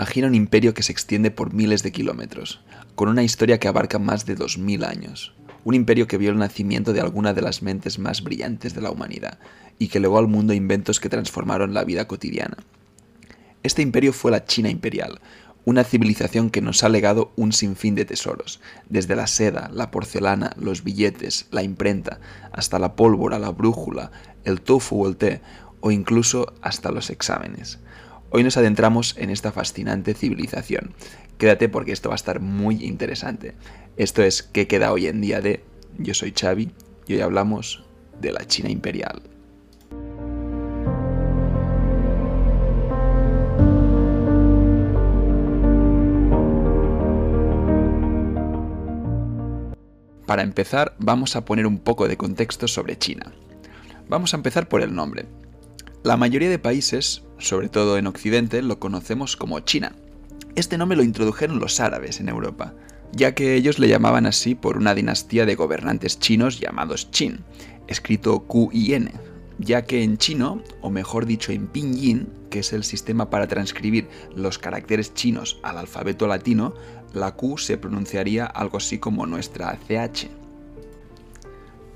Imagina un imperio que se extiende por miles de kilómetros, con una historia que abarca más de 2000 años. Un imperio que vio el nacimiento de alguna de las mentes más brillantes de la humanidad y que legó al mundo inventos que transformaron la vida cotidiana. Este imperio fue la China imperial, una civilización que nos ha legado un sinfín de tesoros, desde la seda, la porcelana, los billetes, la imprenta, hasta la pólvora, la brújula, el tofu o el té, o incluso hasta los exámenes. Hoy nos adentramos en esta fascinante civilización. Quédate porque esto va a estar muy interesante. Esto es ¿Qué queda hoy en día de? Yo soy Xavi y hoy hablamos de la China imperial. Para empezar, vamos a poner un poco de contexto sobre China. Vamos a empezar por el nombre. La mayoría de países, sobre todo en Occidente, lo conocemos como China. Este nombre lo introdujeron los árabes en Europa, ya que ellos le llamaban así por una dinastía de gobernantes chinos llamados Qin, escrito Q-I-N, ya que en chino, o mejor dicho en pinyin, que es el sistema para transcribir los caracteres chinos al alfabeto latino, la Q se pronunciaría algo así como nuestra CH.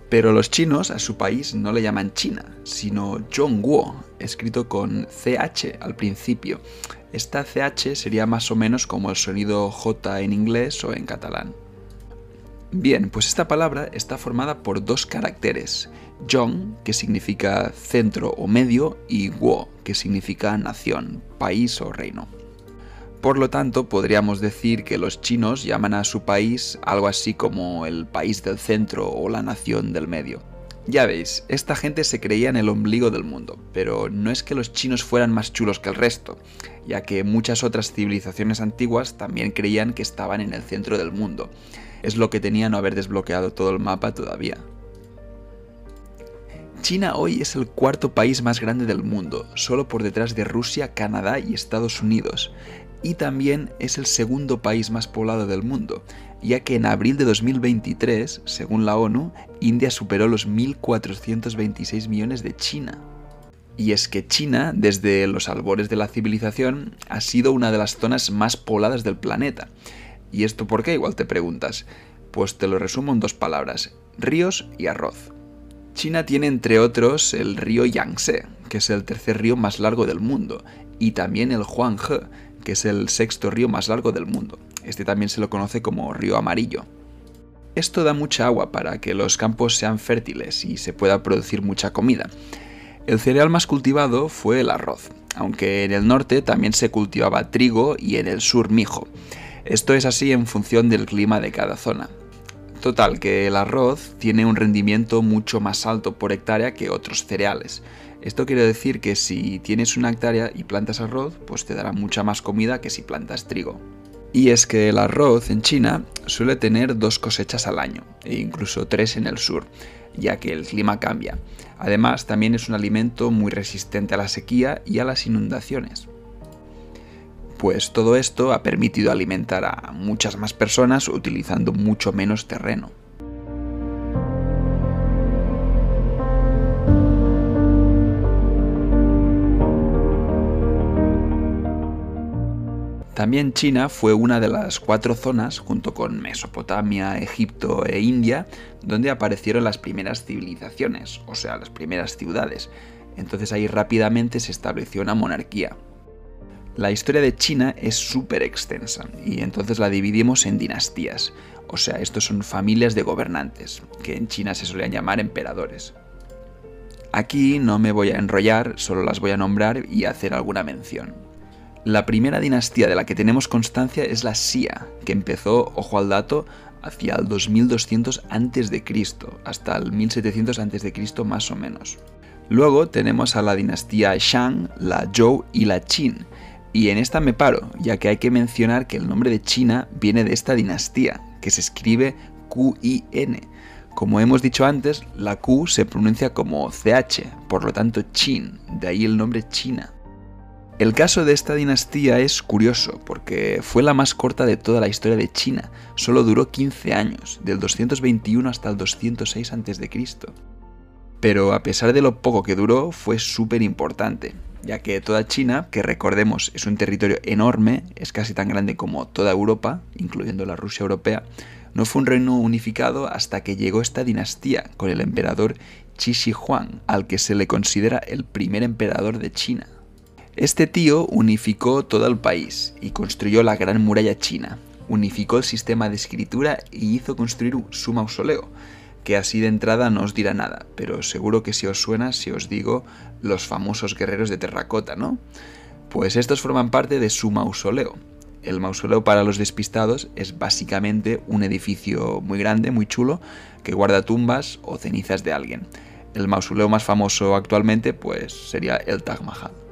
Pero los chinos a su país no le llaman China, sino Zhongguo, escrito con CH al principio. Esta CH sería más o menos como el sonido J en inglés o en catalán. Bien, pues esta palabra está formada por dos caracteres, Zhong, que significa centro o medio, y Guo, que significa nación, país o reino. Por lo tanto, podríamos decir que los chinos llaman a su país algo así como el país del centro o la nación del medio. Ya veis, esta gente se creía en el ombligo del mundo, pero no es que los chinos fueran más chulos que el resto, ya que muchas otras civilizaciones antiguas también creían que estaban en el centro del mundo. Es lo que tenía no haber desbloqueado todo el mapa todavía. China hoy es el cuarto país más grande del mundo, solo por detrás de Rusia, Canadá y Estados Unidos, y también es el segundo país más poblado del mundo, ya que en abril de 2023, según la ONU, India superó los 1.426 millones de China. Y es que China, desde los albores de la civilización, ha sido una de las zonas más pobladas del planeta. ¿Y esto por qué? Igual te preguntas. Pues te lo resumo en dos palabras, ríos y arroz. China tiene entre otros el río Yangtze, que es el tercer río más largo del mundo, y también el Huanghe, que es el sexto río más largo del mundo. Este también se lo conoce como río amarillo. Esto da mucha agua para que los campos sean fértiles y se pueda producir mucha comida. El cereal más cultivado fue el arroz, aunque en el norte también se cultivaba trigo y en el sur mijo. Esto es así en función del clima de cada zona. Total, que el arroz tiene un rendimiento mucho más alto por hectárea que otros cereales. Esto quiere decir que si tienes una hectárea y plantas arroz, pues te dará mucha más comida que si plantas trigo. Y es que el arroz en China suele tener dos cosechas al año, e incluso tres en el sur, ya que el clima cambia. Además, también es un alimento muy resistente a la sequía y a las inundaciones. Pues todo esto ha permitido alimentar a muchas más personas utilizando mucho menos terreno. También China fue una de las cuatro zonas, junto con Mesopotamia, Egipto e India, donde aparecieron las primeras civilizaciones, o sea, las primeras ciudades. Entonces ahí rápidamente se estableció una monarquía. La historia de China es súper extensa y entonces la dividimos en dinastías, o sea, estos son familias de gobernantes, que en China se solían llamar emperadores. Aquí no me voy a enrollar, solo las voy a nombrar y hacer alguna mención. La primera dinastía de la que tenemos constancia es la Xia, que empezó, ojo al dato, hacia el 2200 a.C., hasta el 1700 a.C. más o menos. Luego tenemos a la dinastía Shang, la Zhou y la Qin, y en esta me paro, ya que hay que mencionar que el nombre de China viene de esta dinastía, que se escribe Q-I-N. Como hemos dicho antes, la Q se pronuncia como CH, por lo tanto Qin, de ahí el nombre China. El caso de esta dinastía es curioso porque fue la más corta de toda la historia de China, solo duró 15 años, del 221 hasta el 206 a.C. Pero a pesar de lo poco que duró, fue súper importante, ya que toda China, que recordemos es un territorio enorme, es casi tan grande como toda Europa, incluyendo la Rusia europea, no fue un reino unificado hasta que llegó esta dinastía con el emperador Qi Shi Huang, al que se le considera el primer emperador de China. Este tío unificó todo el país y construyó la Gran Muralla China, unificó el sistema de escritura y hizo construir su mausoleo, que así de entrada no os dirá nada, pero seguro que si os suena si os digo los famosos guerreros de terracota, ¿no? Pues estos forman parte de su mausoleo, el mausoleo para los despistados es básicamente un edificio muy grande, muy chulo, que guarda tumbas o cenizas de alguien. El mausoleo más famoso actualmente pues sería el Taj Mahal.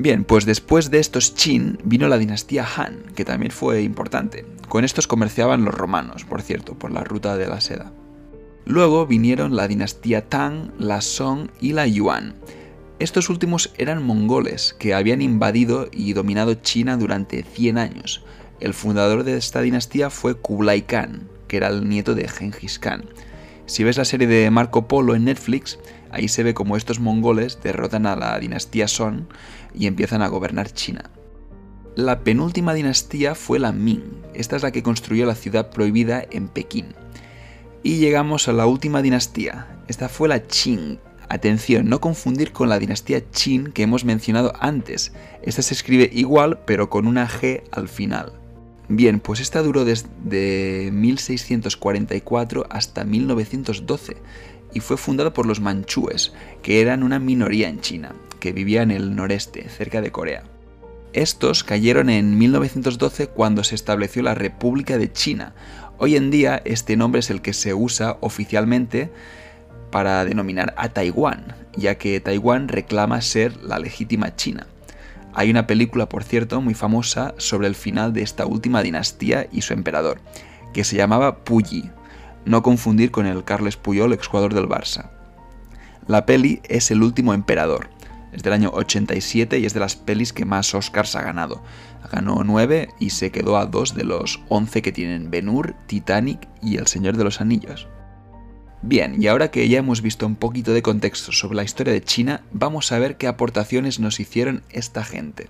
Bien, pues después de estos Qin vino la dinastía Han, que también fue importante. Con estos comerciaban los romanos, por cierto, por la ruta de la seda. Luego vinieron la dinastía Tang, la Song y la Yuan. Estos últimos eran mongoles que habían invadido y dominado China durante 100 años. El fundador de esta dinastía fue Kublai Khan, que era el nieto de Genghis Khan. Si ves la serie de Marco Polo en Netflix, ahí se ve como estos mongoles derrotan a la dinastía Song y empiezan a gobernar China. La penúltima dinastía fue la Ming, esta es la que construyó la ciudad prohibida en Pekín. Y llegamos a la última dinastía, esta fue la Qing, Atención, no confundir con la dinastía Qin que hemos mencionado antes. Esta se escribe igual pero con una G al final. Bien, pues esta duró desde 1644 hasta 1912 y fue fundada por los manchúes, que eran una minoría en China, que vivía en el noreste, cerca de Corea. Estos cayeron en 1912 cuando se estableció la República de China. Hoy en día este nombre es el que se usa oficialmente para denominar a Taiwán, ya que Taiwán reclama ser la legítima China. Hay una película, por cierto, muy famosa sobre el final de esta última dinastía y su emperador, que se llamaba Puyi, no confundir con el Carles Puyol, exjugador del Barça. La peli es El último emperador, es del año 87 y es de las pelis que más Oscars ha ganado. Ganó 9 y se quedó a 2 de los 11 que tienen Ben-Hur, Titanic y El Señor de los Anillos. Bien, y ahora que ya hemos visto un poquito de contexto sobre la historia de China, vamos a ver qué aportaciones nos hicieron esta gente.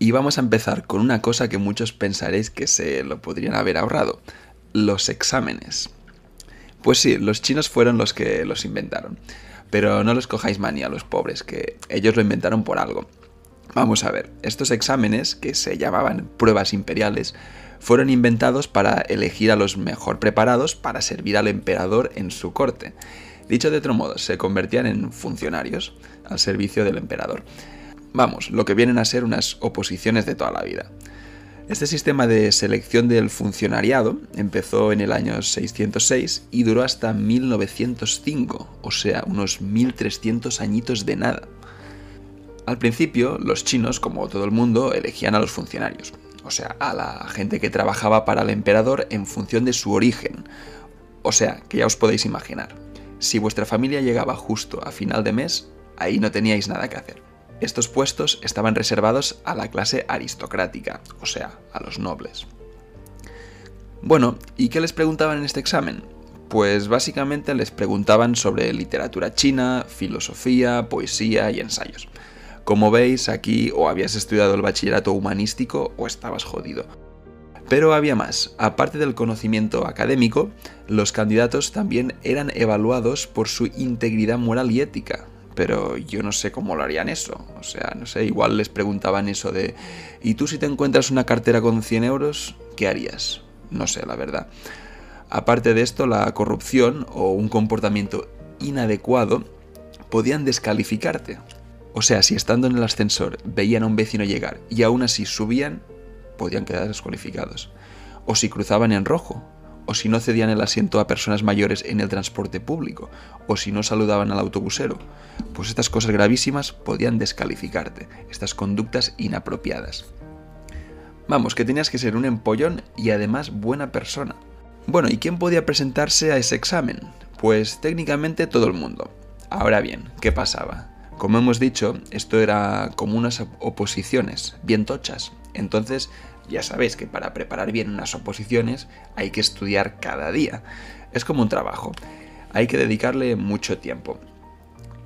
Y vamos a empezar con una cosa que muchos pensaréis que se lo podrían haber ahorrado, los exámenes. Pues sí, los chinos fueron los que los inventaron. Pero no los cojáis manía los pobres, que ellos lo inventaron por algo. Vamos a ver, estos exámenes, que se llamaban pruebas imperiales, fueron inventados para elegir a los mejor preparados para servir al emperador en su corte. Dicho de otro modo, se convertían en funcionarios al servicio del emperador. Vamos, lo que vienen a ser unas oposiciones de toda la vida. Este sistema de selección del funcionariado empezó en el año 606 y duró hasta 1905, o sea, unos 1300 añitos de nada. Al principio, los chinos, como todo el mundo, elegían a los funcionarios, o sea, a la gente que trabajaba para el emperador en función de su origen. O sea, que ya os podéis imaginar, si vuestra familia llegaba justo a final de mes, ahí no teníais nada que hacer. Estos puestos estaban reservados a la clase aristocrática, o sea, a los nobles. Bueno, ¿y qué les preguntaban en este examen? Pues básicamente les preguntaban sobre literatura china, filosofía, poesía y ensayos. Como veis, aquí o habías estudiado el bachillerato humanístico o estabas jodido. Pero había más. Aparte del conocimiento académico, los candidatos también eran evaluados por su integridad moral y ética. Pero yo no sé cómo lo harían eso. O sea, no sé, igual les preguntaban eso de, ¿y tú si te encuentras una cartera con 100 euros, qué harías? No sé, la verdad. Aparte de esto, la corrupción o un comportamiento inadecuado podían descalificarte. O sea, si estando en el ascensor veían a un vecino llegar y aún así subían, podían quedar descualificados. O si cruzaban en rojo, o si no cedían el asiento a personas mayores en el transporte público, o si no saludaban al autobusero. Pues estas cosas gravísimas podían descalificarte, estas conductas inapropiadas. Vamos, que tenías que ser un empollón y además buena persona. Bueno, ¿y quién podía presentarse a ese examen? Pues técnicamente todo el mundo. Ahora bien, ¿qué pasaba? Como hemos dicho, esto era como unas oposiciones, bien tochas. Entonces, Ya sabéis que para preparar bien unas oposiciones hay que estudiar cada día. Es como un trabajo. Hay que dedicarle mucho tiempo.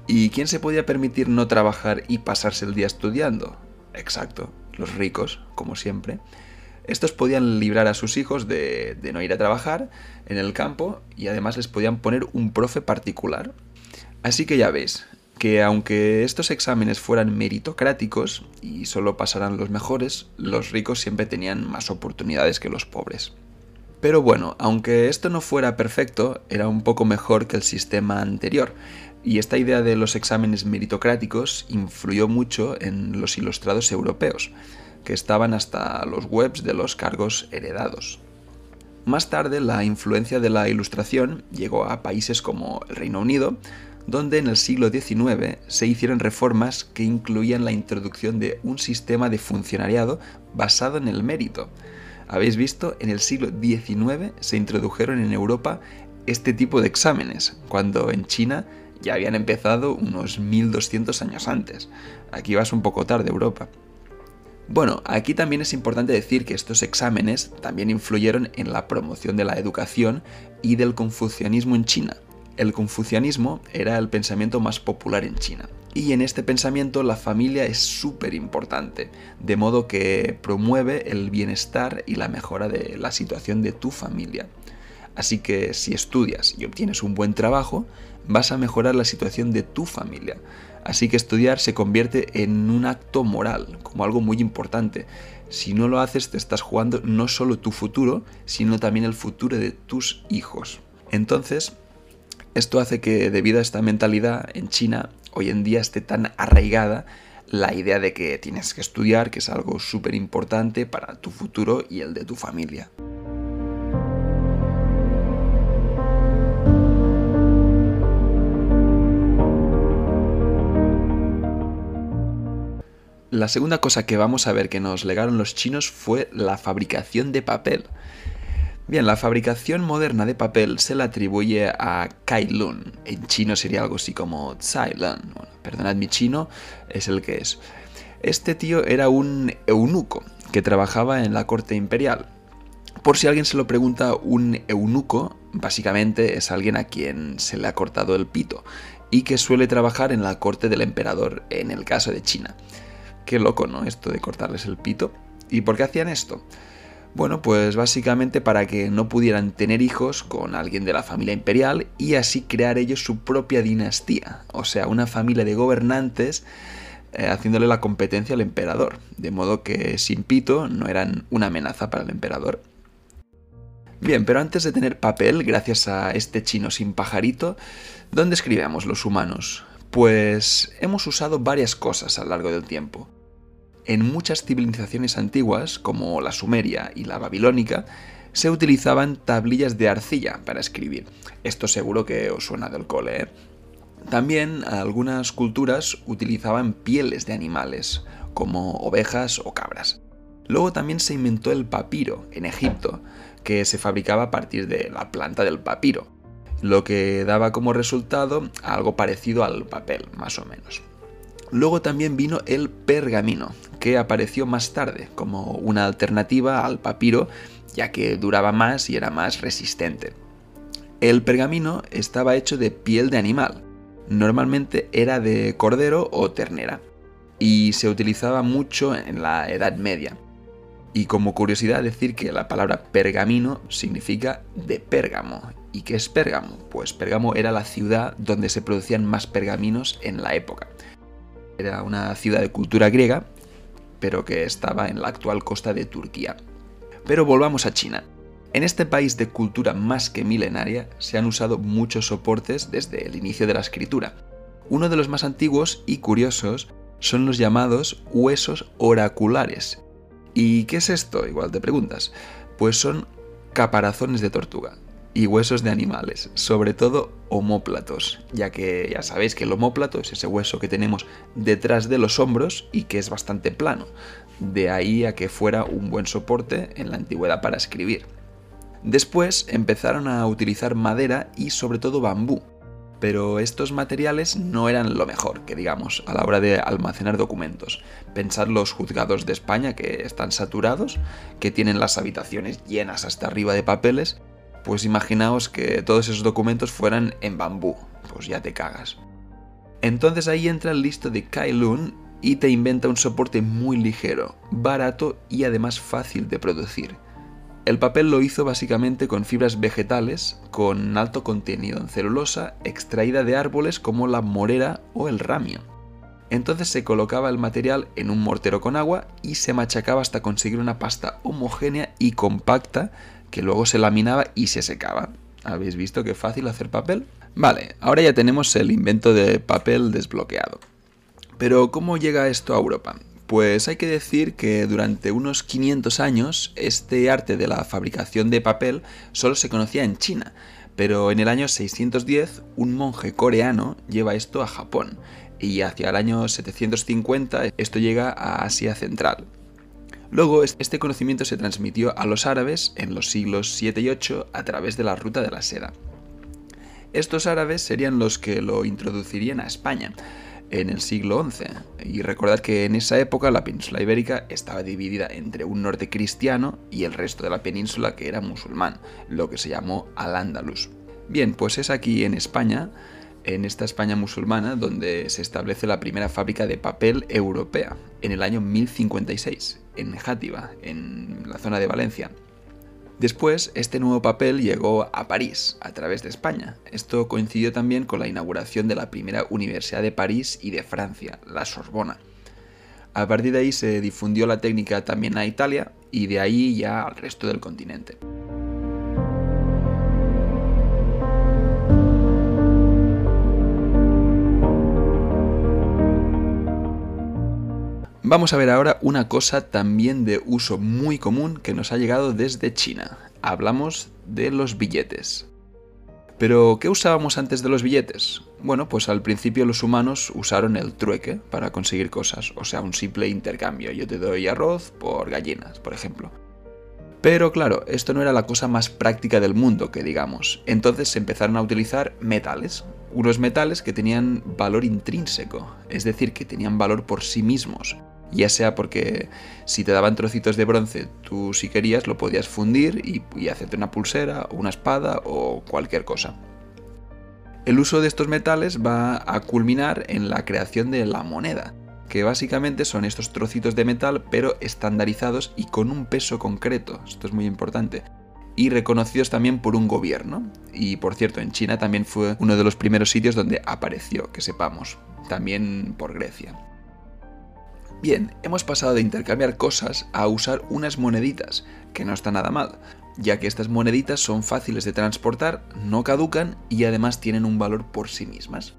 ¿Y quién se podía permitir no trabajar y pasarse el día estudiando? Exacto, los ricos, como siempre. Estos podían librar a sus hijos de, no ir a trabajar en el campo y además les podían poner un profe particular. Así que ya veis, que aunque estos exámenes fueran meritocráticos y solo pasaran los mejores, los ricos siempre tenían más oportunidades que los pobres. Pero bueno, aunque esto no fuera perfecto, era un poco mejor que el sistema anterior, y esta idea de los exámenes meritocráticos influyó mucho en los ilustrados europeos, que estaban hasta los webs de los cargos heredados. Más tarde, la influencia de la ilustración llegó a países como el Reino Unido, donde en el siglo XIX se hicieron reformas que incluían la introducción de un sistema de funcionariado basado en el mérito. Habéis visto, en el siglo XIX se introdujeron en Europa este tipo de exámenes, cuando en China ya habían empezado unos 1200 años antes. Aquí vas un poco tarde, Europa. Bueno, aquí también es importante decir que estos exámenes también influyeron en la promoción de la educación y del confucianismo en China. El confucianismo era el pensamiento más popular en China. Y en este pensamiento la familia es súper importante, de modo que promueve el bienestar y la mejora de la situación de tu familia. Así que si estudias y obtienes un buen trabajo, vas a mejorar la situación de tu familia. Así que estudiar se convierte en un acto moral, como algo muy importante. Si no lo haces, te estás jugando no solo tu futuro, sino también el futuro de tus hijos. Entonces, esto hace que debido a esta mentalidad en China hoy en día esté tan arraigada la idea de que tienes que estudiar, que es algo súper importante para tu futuro y el de tu familia. La segunda cosa que vamos a ver que nos legaron los chinos fue la fabricación de papel. Bien, la fabricación moderna de papel se la atribuye a Kai Lun. En chino sería algo así como Tsai Lun. perdonad mi chino, es el que es. Este tío era un eunuco que trabajaba en la corte imperial. Por si alguien se lo pregunta, un eunuco básicamente es alguien a quien se le ha cortado el pito y que suele trabajar en la corte del emperador en el caso de China. Qué loco, ¿no? Esto de cortarles el pito. ¿Y por qué hacían esto? Bueno, pues básicamente para que no pudieran tener hijos con alguien de la familia imperial y así crear ellos su propia dinastía, o sea, una familia de gobernantes eh, haciéndole la competencia al emperador, de modo que sin pito no eran una amenaza para el emperador. Bien, pero antes de tener papel, gracias a este chino sin pajarito, ¿dónde escribíamos los humanos? Pues hemos usado varias cosas a lo largo del tiempo. En muchas civilizaciones antiguas, como la sumeria y la babilónica, se utilizaban tablillas de arcilla para escribir. Esto seguro que os suena del cole. ¿eh? También algunas culturas utilizaban pieles de animales, como ovejas o cabras. Luego también se inventó el papiro en Egipto, que se fabricaba a partir de la planta del papiro, lo que daba como resultado algo parecido al papel, más o menos. Luego también vino el pergamino, que apareció más tarde como una alternativa al papiro, ya que duraba más y era más resistente. El pergamino estaba hecho de piel de animal, normalmente era de cordero o ternera, y se utilizaba mucho en la Edad Media. Y como curiosidad decir que la palabra pergamino significa de Pérgamo. ¿Y qué es Pérgamo? Pues Pérgamo era la ciudad donde se producían más pergaminos en la época. Era una ciudad de cultura griega, pero que estaba en la actual costa de Turquía. Pero volvamos a China. En este país de cultura más que milenaria se han usado muchos soportes desde el inicio de la escritura. Uno de los más antiguos y curiosos son los llamados huesos oraculares. ¿Y qué es esto? Igual te preguntas. Pues son caparazones de tortuga y huesos de animales, sobre todo homóplatos, ya que ya sabéis que el homóplato es ese hueso que tenemos detrás de los hombros y que es bastante plano, de ahí a que fuera un buen soporte en la antigüedad para escribir. Después empezaron a utilizar madera y sobre todo bambú. Pero estos materiales no eran lo mejor, que digamos, a la hora de almacenar documentos. Pensad los juzgados de España que están saturados, que tienen las habitaciones llenas hasta arriba de papeles, pues imaginaos que todos esos documentos fueran en bambú, pues ya te cagas. Entonces ahí entra el listo de Kailun y te inventa un soporte muy ligero, barato y además fácil de producir. El papel lo hizo básicamente con fibras vegetales con alto contenido en celulosa extraída de árboles como la morera o el ramio. Entonces se colocaba el material en un mortero con agua y se machacaba hasta conseguir una pasta homogénea y compacta que luego se laminaba y se secaba. ¿Habéis visto qué fácil hacer papel? Vale, ahora ya tenemos el invento de papel desbloqueado. Pero ¿cómo llega esto a Europa? Pues hay que decir que durante unos 500 años este arte de la fabricación de papel solo se conocía en China, pero en el año 610 un monje coreano lleva esto a Japón y hacia el año 750 esto llega a Asia Central. Luego este conocimiento se transmitió a los árabes en los siglos 7 y 8 a través de la ruta de la seda. Estos árabes serían los que lo introducirían a España en el siglo XI. Y recordad que en esa época la península ibérica estaba dividida entre un norte cristiano y el resto de la península que era musulmán, lo que se llamó Al-Ándalus. Bien, pues es aquí en España, en esta España musulmana, donde se establece la primera fábrica de papel europea, en el año 1056, en Játiva, en la zona de Valencia. Después, este nuevo papel llegó a París, a través de España. Esto coincidió también con la inauguración de la primera Universidad de París y de Francia, la Sorbona. A partir de ahí se difundió la técnica también a Italia y de ahí ya al resto del continente. Vamos a ver ahora una cosa también de uso muy común que nos ha llegado desde China. Hablamos de los billetes. Pero, ¿qué usábamos antes de los billetes? Bueno, pues al principio los humanos usaron el trueque para conseguir cosas, o sea, un simple intercambio. Yo te doy arroz por gallinas, por ejemplo. Pero claro, esto no era la cosa más práctica del mundo, que digamos. Entonces se empezaron a utilizar metales, unos metales que tenían valor intrínseco, es decir, que tenían valor por sí mismos ya sea porque si te daban trocitos de bronce, tú si querías lo podías fundir y, hacerte una pulsera o una espada o cualquier cosa. El uso de estos metales va a culminar en la creación de la moneda, que básicamente son estos trocitos de metal pero estandarizados y con un peso concreto, esto es muy importante, y reconocidos también por un gobierno. Y por cierto, en China también fue uno de los primeros sitios donde apareció, que sepamos, también por Grecia. Bien, hemos pasado de intercambiar cosas a usar unas moneditas, que no está nada mal, ya que estas moneditas son fáciles de transportar, no caducan y además tienen un valor por sí mismas.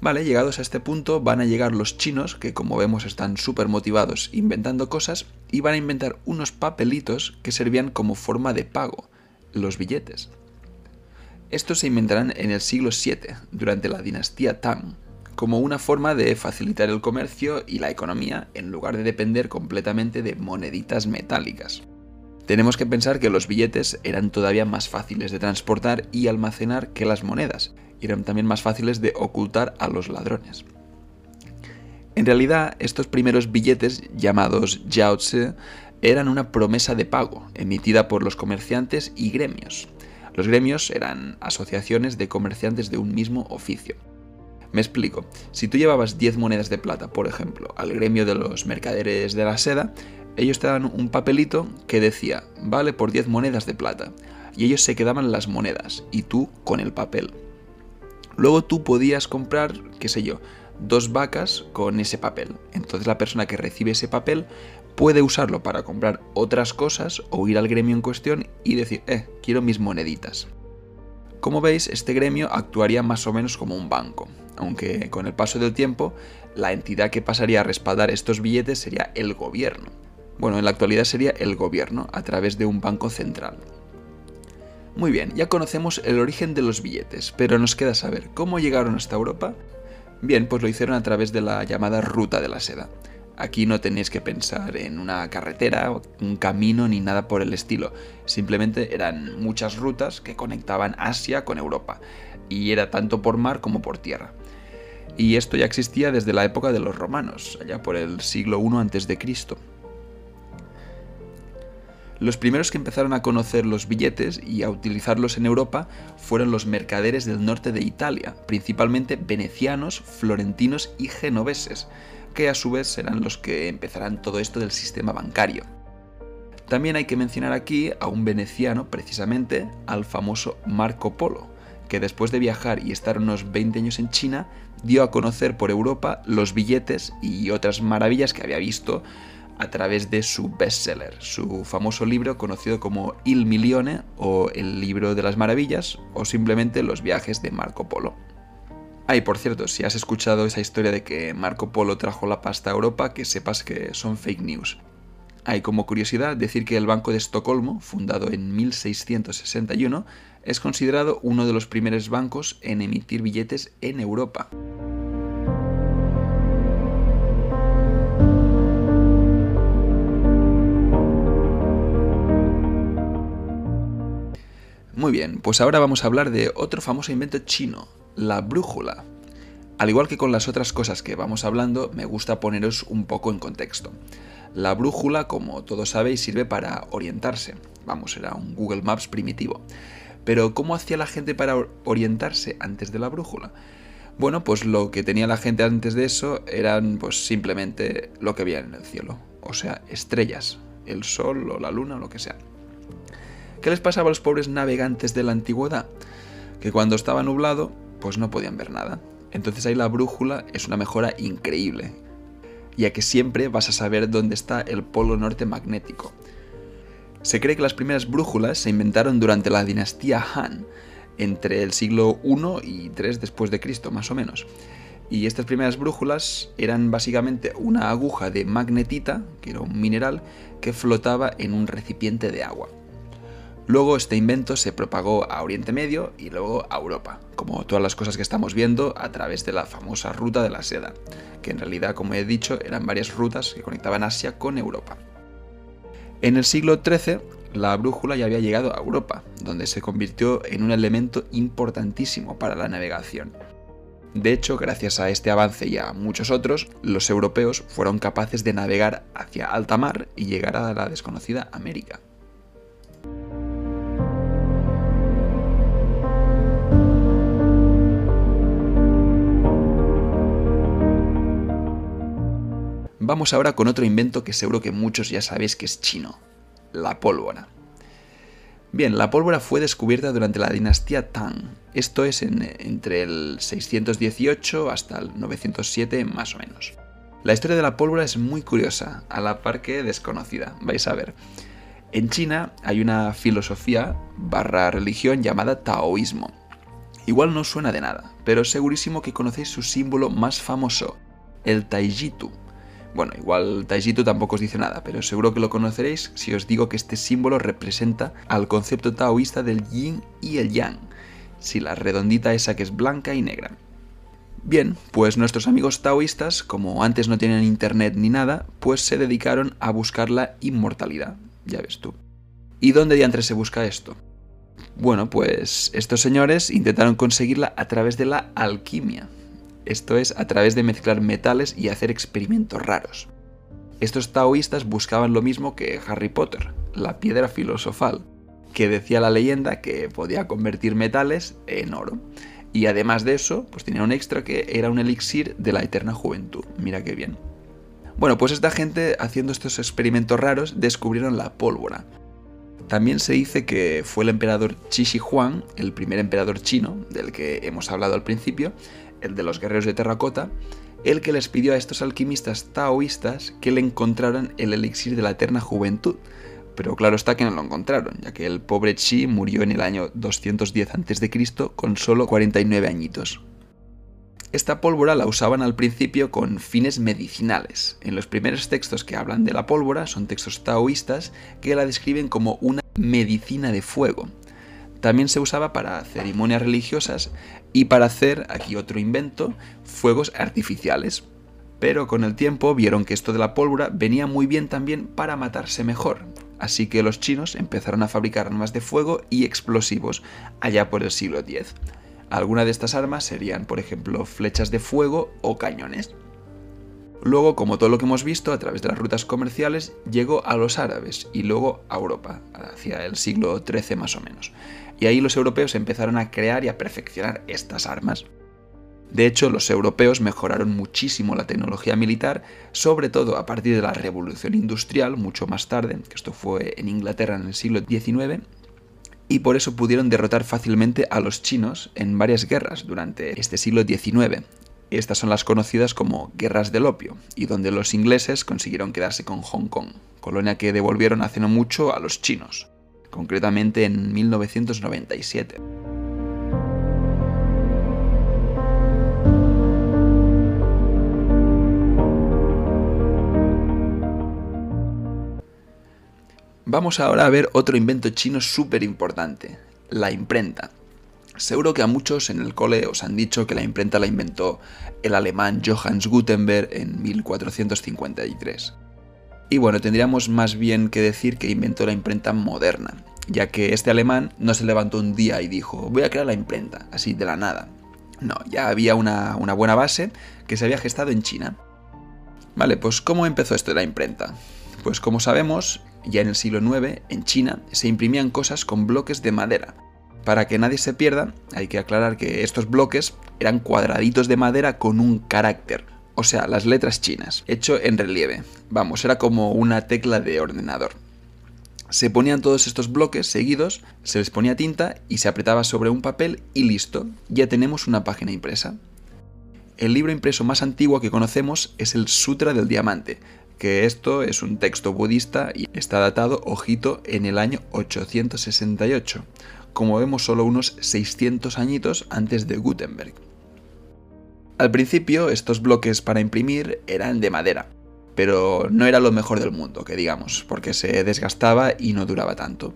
Vale, llegados a este punto van a llegar los chinos, que como vemos están súper motivados inventando cosas, y van a inventar unos papelitos que servían como forma de pago, los billetes. Estos se inventarán en el siglo VII, durante la dinastía Tang, como una forma de facilitar el comercio y la economía en lugar de depender completamente de moneditas metálicas. Tenemos que pensar que los billetes eran todavía más fáciles de transportar y almacenar que las monedas, y eran también más fáciles de ocultar a los ladrones. En realidad, estos primeros billetes, llamados Jiaozi, eran una promesa de pago, emitida por los comerciantes y gremios. Los gremios eran asociaciones de comerciantes de un mismo oficio. Me explico. Si tú llevabas 10 monedas de plata, por ejemplo, al gremio de los mercaderes de la seda, ellos te daban un papelito que decía, vale por 10 monedas de plata. Y ellos se quedaban las monedas y tú con el papel. Luego tú podías comprar, qué sé yo, dos vacas con ese papel. Entonces la persona que recibe ese papel puede usarlo para comprar otras cosas o ir al gremio en cuestión y decir, eh, quiero mis moneditas. Como veis, este gremio actuaría más o menos como un banco aunque con el paso del tiempo la entidad que pasaría a respaldar estos billetes sería el gobierno. Bueno, en la actualidad sería el gobierno a través de un banco central. Muy bien, ya conocemos el origen de los billetes, pero nos queda saber cómo llegaron hasta Europa. Bien, pues lo hicieron a través de la llamada Ruta de la Seda. Aquí no tenéis que pensar en una carretera, un camino ni nada por el estilo. Simplemente eran muchas rutas que conectaban Asia con Europa y era tanto por mar como por tierra. Y esto ya existía desde la época de los romanos, allá por el siglo I a.C. Los primeros que empezaron a conocer los billetes y a utilizarlos en Europa fueron los mercaderes del norte de Italia, principalmente venecianos, florentinos y genoveses, que a su vez serán los que empezarán todo esto del sistema bancario. También hay que mencionar aquí a un veneciano, precisamente, al famoso Marco Polo, que después de viajar y estar unos 20 años en China, dio a conocer por Europa los billetes y otras maravillas que había visto a través de su bestseller, su famoso libro conocido como Il Milione o El libro de las maravillas o simplemente Los viajes de Marco Polo. Ah, por cierto, si has escuchado esa historia de que Marco Polo trajo la pasta a Europa, que sepas que son fake news. Hay como curiosidad decir que el Banco de Estocolmo, fundado en 1661, es considerado uno de los primeros bancos en emitir billetes en Europa. Muy bien, pues ahora vamos a hablar de otro famoso invento chino, la brújula. Al igual que con las otras cosas que vamos hablando, me gusta poneros un poco en contexto. La brújula, como todos sabéis, sirve para orientarse. Vamos, era un Google Maps primitivo. Pero ¿cómo hacía la gente para orientarse antes de la brújula? Bueno, pues lo que tenía la gente antes de eso eran pues simplemente lo que veía en el cielo, o sea, estrellas, el sol o la luna o lo que sea. ¿Qué les pasaba a los pobres navegantes de la antigüedad? Que cuando estaba nublado, pues no podían ver nada. Entonces ahí la brújula es una mejora increíble, ya que siempre vas a saber dónde está el polo norte magnético. Se cree que las primeras brújulas se inventaron durante la dinastía Han, entre el siglo I y III después de Cristo, más o menos. Y estas primeras brújulas eran básicamente una aguja de magnetita, que era un mineral, que flotaba en un recipiente de agua. Luego este invento se propagó a Oriente Medio y luego a Europa, como todas las cosas que estamos viendo a través de la famosa ruta de la seda, que en realidad, como he dicho, eran varias rutas que conectaban Asia con Europa. En el siglo XIII, la brújula ya había llegado a Europa, donde se convirtió en un elemento importantísimo para la navegación. De hecho, gracias a este avance y a muchos otros, los europeos fueron capaces de navegar hacia alta mar y llegar a la desconocida América. Vamos ahora con otro invento que seguro que muchos ya sabéis que es chino, la pólvora. Bien, la pólvora fue descubierta durante la dinastía Tang, esto es entre el 618 hasta el 907 más o menos. La historia de la pólvora es muy curiosa, a la par que desconocida, vais a ver. En China hay una filosofía barra religión llamada taoísmo. Igual no suena de nada, pero segurísimo que conocéis su símbolo más famoso, el taijitu, bueno, igual Taijito tampoco os dice nada, pero seguro que lo conoceréis si os digo que este símbolo representa al concepto taoísta del yin y el yang, si la redondita esa que es blanca y negra. Bien, pues nuestros amigos taoístas, como antes no tenían internet ni nada, pues se dedicaron a buscar la inmortalidad, ya ves tú. ¿Y dónde diantres se busca esto? Bueno, pues estos señores intentaron conseguirla a través de la alquimia, esto es a través de mezclar metales y hacer experimentos raros. Estos taoístas buscaban lo mismo que Harry Potter, la piedra filosofal, que decía la leyenda que podía convertir metales en oro. Y además de eso, pues tenía un extra que era un elixir de la eterna juventud. Mira qué bien. Bueno, pues esta gente haciendo estos experimentos raros descubrieron la pólvora. También se dice que fue el emperador Qi Huang, el primer emperador chino, del que hemos hablado al principio, el de los guerreros de terracota, el que les pidió a estos alquimistas taoístas que le encontraran el elixir de la eterna juventud. Pero claro está que no lo encontraron, ya que el pobre Chi murió en el año 210 a.C. con solo 49 añitos. Esta pólvora la usaban al principio con fines medicinales. En los primeros textos que hablan de la pólvora son textos taoístas que la describen como una medicina de fuego. También se usaba para ceremonias religiosas y para hacer, aquí otro invento, fuegos artificiales. Pero con el tiempo vieron que esto de la pólvora venía muy bien también para matarse mejor. Así que los chinos empezaron a fabricar armas de fuego y explosivos allá por el siglo X. Algunas de estas armas serían, por ejemplo, flechas de fuego o cañones. Luego, como todo lo que hemos visto, a través de las rutas comerciales, llegó a los árabes y luego a Europa, hacia el siglo XIII más o menos. Y ahí los europeos empezaron a crear y a perfeccionar estas armas. De hecho, los europeos mejoraron muchísimo la tecnología militar, sobre todo a partir de la revolución industrial, mucho más tarde, que esto fue en Inglaterra en el siglo XIX, y por eso pudieron derrotar fácilmente a los chinos en varias guerras durante este siglo XIX. Estas son las conocidas como guerras del opio, y donde los ingleses consiguieron quedarse con Hong Kong, colonia que devolvieron hace no mucho a los chinos, concretamente en 1997. Vamos ahora a ver otro invento chino súper importante, la imprenta. Seguro que a muchos en el cole os han dicho que la imprenta la inventó el alemán Johannes Gutenberg en 1453. Y bueno, tendríamos más bien que decir que inventó la imprenta moderna, ya que este alemán no se levantó un día y dijo, voy a crear la imprenta, así de la nada. No, ya había una, una buena base que se había gestado en China. Vale, pues ¿cómo empezó esto de la imprenta? Pues como sabemos, ya en el siglo IX, en China, se imprimían cosas con bloques de madera. Para que nadie se pierda, hay que aclarar que estos bloques eran cuadraditos de madera con un carácter, o sea, las letras chinas, hecho en relieve. Vamos, era como una tecla de ordenador. Se ponían todos estos bloques seguidos, se les ponía tinta y se apretaba sobre un papel y listo, ya tenemos una página impresa. El libro impreso más antiguo que conocemos es el Sutra del Diamante, que esto es un texto budista y está datado, ojito, en el año 868. Como vemos, solo unos 600 añitos antes de Gutenberg. Al principio, estos bloques para imprimir eran de madera, pero no era lo mejor del mundo, que digamos, porque se desgastaba y no duraba tanto.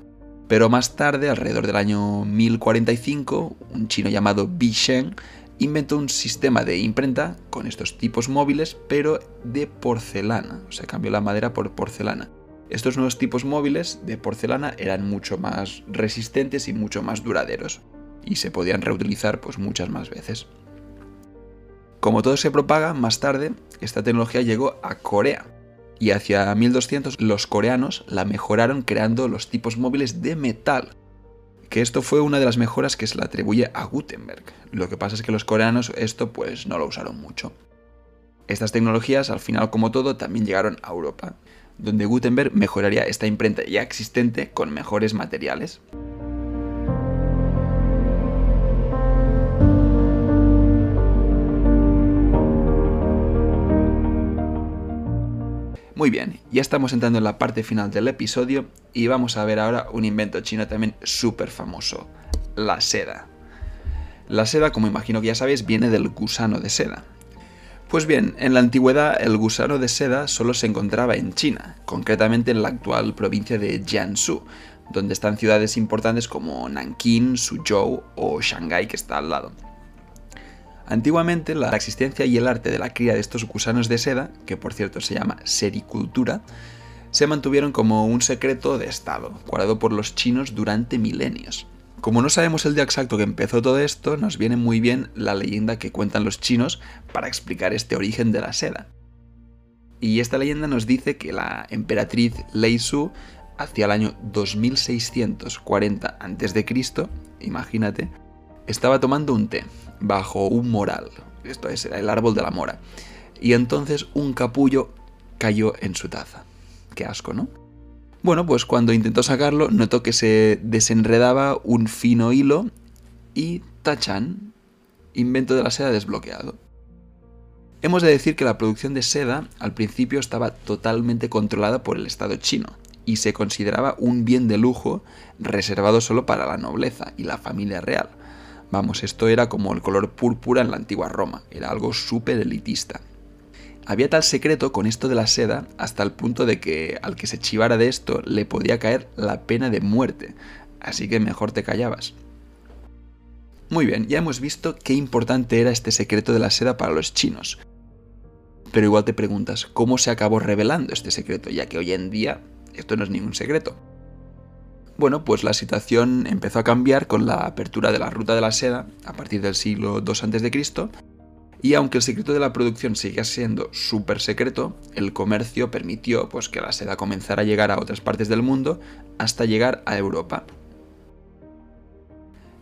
Pero más tarde, alrededor del año 1045, un chino llamado Bi Shen inventó un sistema de imprenta con estos tipos móviles, pero de porcelana. O sea, cambió la madera por porcelana. Estos nuevos tipos móviles de porcelana eran mucho más resistentes y mucho más duraderos, y se podían reutilizar pues muchas más veces. Como todo se propaga, más tarde esta tecnología llegó a Corea, y hacia 1200 los coreanos la mejoraron creando los tipos móviles de metal, que esto fue una de las mejoras que se le atribuye a Gutenberg. Lo que pasa es que los coreanos esto pues no lo usaron mucho. Estas tecnologías, al final como todo, también llegaron a Europa, donde Gutenberg mejoraría esta imprenta ya existente con mejores materiales. Muy bien, ya estamos entrando en la parte final del episodio y vamos a ver ahora un invento chino también súper famoso, la seda. La seda, como imagino que ya sabéis, viene del gusano de seda. Pues bien, en la antigüedad el gusano de seda solo se encontraba en China, concretamente en la actual provincia de Jiangsu, donde están ciudades importantes como Nanking, Suzhou o Shanghái que está al lado. Antiguamente la existencia y el arte de la cría de estos gusanos de seda, que por cierto se llama sericultura, se mantuvieron como un secreto de Estado, guardado por los chinos durante milenios. Como no sabemos el día exacto que empezó todo esto, nos viene muy bien la leyenda que cuentan los chinos para explicar este origen de la seda. Y esta leyenda nos dice que la emperatriz Lei Su, hacia el año 2640 a.C., imagínate, estaba tomando un té bajo un moral. Esto es, el árbol de la mora. Y entonces un capullo cayó en su taza. Qué asco, ¿no? Bueno, pues cuando intentó sacarlo, notó que se desenredaba un fino hilo y tachan, invento de la seda desbloqueado. Hemos de decir que la producción de seda al principio estaba totalmente controlada por el Estado chino y se consideraba un bien de lujo reservado solo para la nobleza y la familia real Vamos, esto era como el color púrpura en la antigua Roma, era algo súper elitista. Había tal secreto con esto de la seda hasta el punto de que al que se chivara de esto le podía caer la pena de muerte, así que mejor te callabas. Muy bien, ya hemos visto qué importante era este secreto de la seda para los chinos. Pero igual te preguntas, ¿cómo se acabó revelando este secreto? Ya que hoy en día esto no es ningún secreto. Bueno, pues la situación empezó a cambiar con la apertura de la ruta de la seda a partir del siglo II a.C. Y aunque el secreto de la producción seguía siendo súper secreto, el comercio permitió pues, que la seda comenzara a llegar a otras partes del mundo hasta llegar a Europa.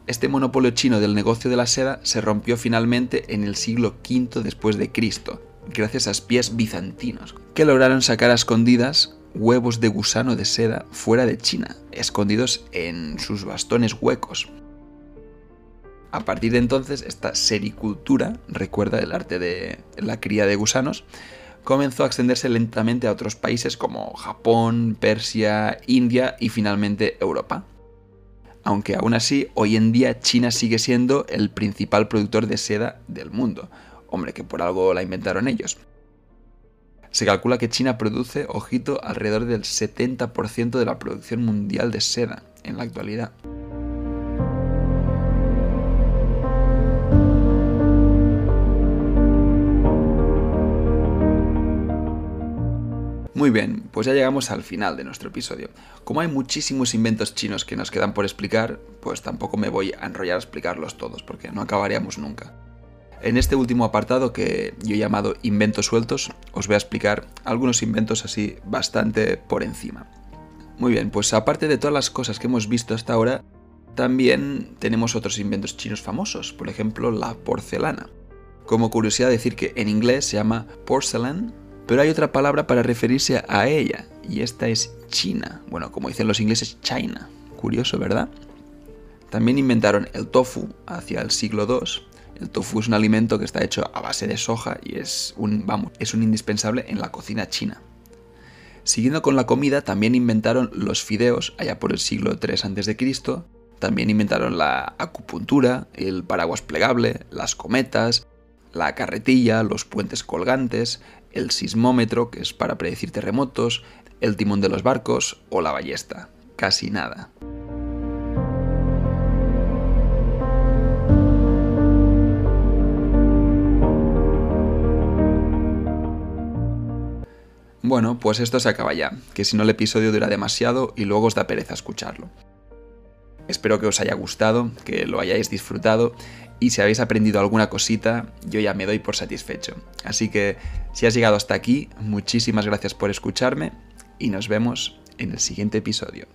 Este monopolio chino del negocio de la seda se rompió finalmente en el siglo V después de Cristo, gracias a espías bizantinos, que lograron sacar a escondidas huevos de gusano de seda fuera de China, escondidos en sus bastones huecos. A partir de entonces, esta sericultura, recuerda el arte de la cría de gusanos, comenzó a extenderse lentamente a otros países como Japón, Persia, India y finalmente Europa. Aunque aún así, hoy en día China sigue siendo el principal productor de seda del mundo. Hombre, que por algo la inventaron ellos. Se calcula que China produce, ojito, alrededor del 70% de la producción mundial de seda en la actualidad. Muy bien, pues ya llegamos al final de nuestro episodio. Como hay muchísimos inventos chinos que nos quedan por explicar, pues tampoco me voy a enrollar a explicarlos todos, porque no acabaríamos nunca. En este último apartado que yo he llamado inventos sueltos, os voy a explicar algunos inventos así bastante por encima. Muy bien, pues aparte de todas las cosas que hemos visto hasta ahora, también tenemos otros inventos chinos famosos, por ejemplo la porcelana. Como curiosidad decir que en inglés se llama porcelain, pero hay otra palabra para referirse a ella, y esta es China. Bueno, como dicen los ingleses, China. Curioso, ¿verdad? También inventaron el tofu hacia el siglo II, el tofu es un alimento que está hecho a base de soja y es un, vamos, es un indispensable en la cocina china. Siguiendo con la comida, también inventaron los fideos allá por el siglo III a.C. También inventaron la acupuntura, el paraguas plegable, las cometas, la carretilla, los puentes colgantes, el sismómetro, que es para predecir terremotos, el timón de los barcos o la ballesta. Casi nada. Bueno, pues esto se acaba ya, que si no el episodio dura demasiado y luego os da pereza escucharlo. Espero que os haya gustado, que lo hayáis disfrutado y si habéis aprendido alguna cosita, yo ya me doy por satisfecho. Así que si has llegado hasta aquí, muchísimas gracias por escucharme y nos vemos en el siguiente episodio.